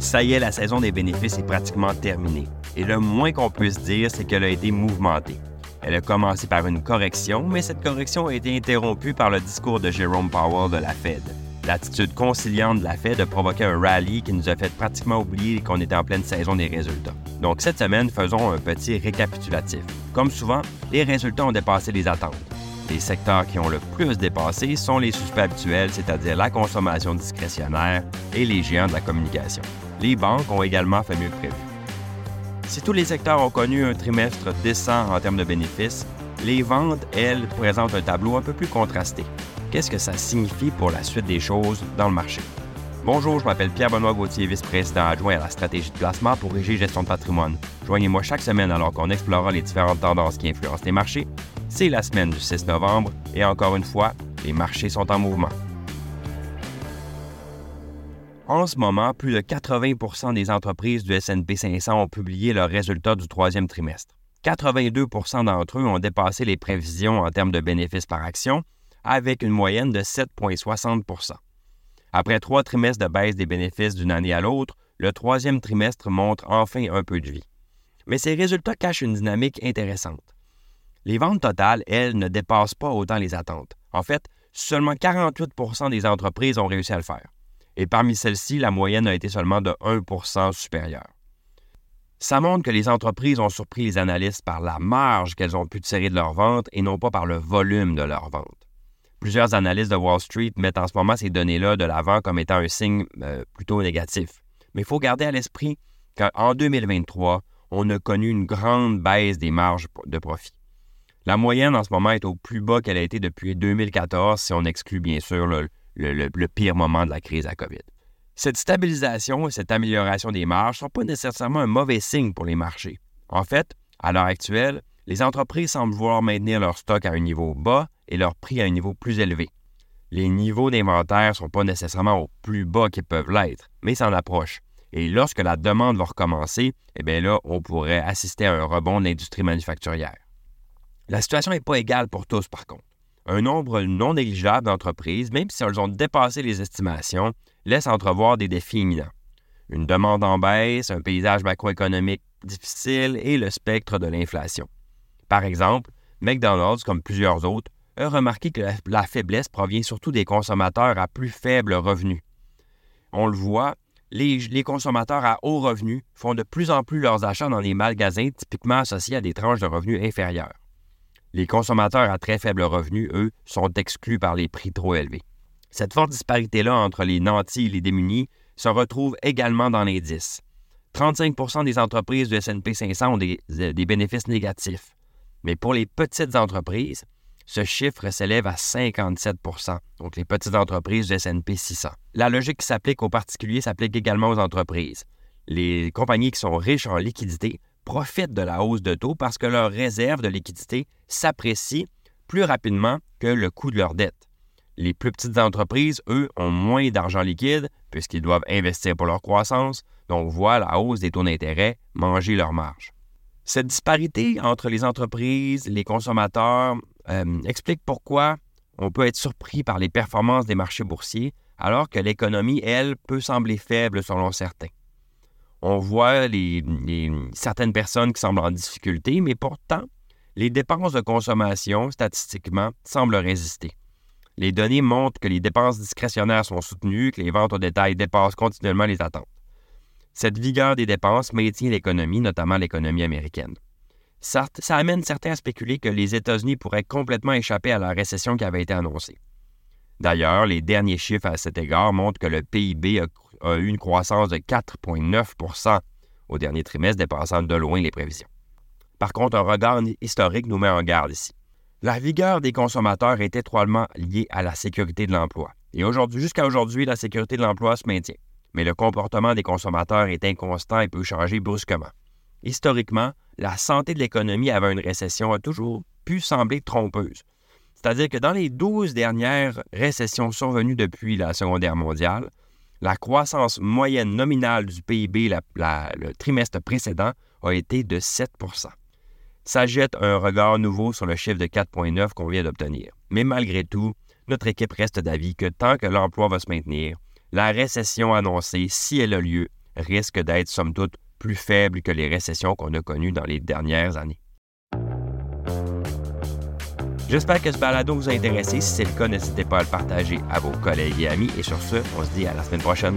Ça y est, la saison des bénéfices est pratiquement terminée. Et le moins qu'on puisse dire, c'est qu'elle a été mouvementée. Elle a commencé par une correction, mais cette correction a été interrompue par le discours de Jerome Powell de la Fed. L'attitude conciliante de la Fed a provoqué un rallye qui nous a fait pratiquement oublier qu'on était en pleine saison des résultats. Donc cette semaine, faisons un petit récapitulatif. Comme souvent, les résultats ont dépassé les attentes. Les secteurs qui ont le plus dépassé sont les suspects habituels, c'est-à-dire la consommation discrétionnaire et les géants de la communication. Les banques ont également fait mieux que prévu. Si tous les secteurs ont connu un trimestre décent en termes de bénéfices, les ventes, elles, présentent un tableau un peu plus contrasté. Qu'est-ce que ça signifie pour la suite des choses dans le marché? Bonjour, je m'appelle Pierre-Benoît Gauthier, vice-président adjoint à la stratégie de placement pour Régie Gestion de patrimoine. Joignez-moi chaque semaine alors qu'on explorera les différentes tendances qui influencent les marchés. C'est la semaine du 6 novembre et encore une fois, les marchés sont en mouvement. En ce moment, plus de 80% des entreprises du SP 500 ont publié leurs résultats du troisième trimestre. 82% d'entre eux ont dépassé les prévisions en termes de bénéfices par action, avec une moyenne de 7,60% Après trois trimestres de baisse des bénéfices d'une année à l'autre, le troisième trimestre montre enfin un peu de vie. Mais ces résultats cachent une dynamique intéressante. Les ventes totales, elles, ne dépassent pas autant les attentes. En fait, seulement 48% des entreprises ont réussi à le faire et parmi celles-ci, la moyenne a été seulement de 1% supérieure. Ça montre que les entreprises ont surpris les analystes par la marge qu'elles ont pu tirer de leurs ventes et non pas par le volume de leurs ventes. Plusieurs analystes de Wall Street mettent en ce moment ces données-là de l'avant comme étant un signe euh, plutôt négatif. Mais il faut garder à l'esprit qu'en 2023, on a connu une grande baisse des marges de profit. La moyenne en ce moment est au plus bas qu'elle a été depuis 2014 si on exclut bien sûr le, le, pire moment de la crise à COVID. Cette stabilisation et cette amélioration des marges ne sont pas nécessairement un mauvais signe pour les marchés. En fait, à l'heure actuelle, les entreprises semblent vouloir maintenir leur stock à un niveau bas et leur prix à un niveau plus élevé. Les niveaux d'inventaire ne sont pas nécessairement au plus bas qu'ils peuvent l'être, mais s'en approchent. Et lorsque la demande va recommencer, eh bien là, on pourrait assister à un rebond de l'industrie manufacturière. La situation n'est pas égale pour tous, par contre un nombre non négligeable d'entreprises, même si elles ont dépassé les estimations, laisse entrevoir des défis imminents. Une demande en baisse, un paysage macroéconomique difficile et le spectre de l'inflation. Par exemple, McDonald's, comme plusieurs autres, a remarqué que la faiblesse provient surtout des consommateurs à plus faible revenu. On le voit, les, les, consommateurs à haut revenu font de plus en plus leurs achats dans des magasins typiquement associés à des tranches de revenus inférieures. Les consommateurs à très faible revenu, eux, sont exclus par les prix trop élevés. Cette forte disparité-là entre les nantis et les démunis se retrouve également dans l'indice. 35% des entreprises du S&P 500 ont des, des, bénéfices négatifs. Mais pour les petites entreprises, ce chiffre s'élève à 57% donc les petites entreprises du S&P 600. La logique qui s'applique aux particuliers s'applique également aux entreprises. Les compagnies qui sont riches en liquidités profitent de la hausse de taux parce que leurs réserves de liquidité s'apprécient plus rapidement que le coût de leur dette. Les plus petites entreprises, eux, ont moins d'argent liquide puisqu'ils doivent investir pour leur croissance, donc voient la hausse des taux d'intérêt manger leur marge. Cette disparité entre les entreprises, les consommateurs, euh, explique pourquoi on peut être surpris par les performances des marchés boursiers alors que l'économie, elle, peut sembler faible selon certains on voit certaines personnes qui semblent en difficulté, mais pourtant, les dépenses de consommation, statistiquement, semblent résister. Les données montrent que les dépenses discrétionnaires sont soutenues, que les ventes au détail dépassent continuellement les attentes. Cette vigueur des dépenses maintient l'économie, notamment l'économie américaine. Ça, ça, amène certains à spéculer que les États-Unis pourraient complètement échapper à la récession qui avait été annoncée. D'ailleurs, les derniers chiffres à cet égard montrent que le PIB a a eu une croissance de 4,9% au dernier trimestre, dépassant de loin les prévisions. Par contre, un regard historique nous met en garde ici. La vigueur des consommateurs est étroitement liée à la sécurité de l'emploi. Et aujourd'hui, jusqu'à aujourd'hui, la sécurité de l'emploi se maintient. Mais le comportement des consommateurs est inconstant et peut changer brusquement. Historiquement, la santé de l'économie avant une récession a toujours pu sembler trompeuse. C'est-à-dire que dans les 12 dernières récessions survenues depuis la Seconde Guerre mondiale, la croissance moyenne nominale du PIB le trimestre précédent a été de 7 Ça jette un regard nouveau sur le chiffre de 4,9 qu'on vient d'obtenir. Mais malgré tout, notre équipe reste d'avis que tant que l'emploi va se maintenir, la récession annoncée, si elle a lieu, risque d'être somme toute plus faible que les récessions qu'on a connues dans les dernières années. J'espère que ce balado vous a intéressé. Si c'est le cas, n'hésitez pas à le partager à vos collègues et amis. Et sur ce, on se dit à la semaine prochaine.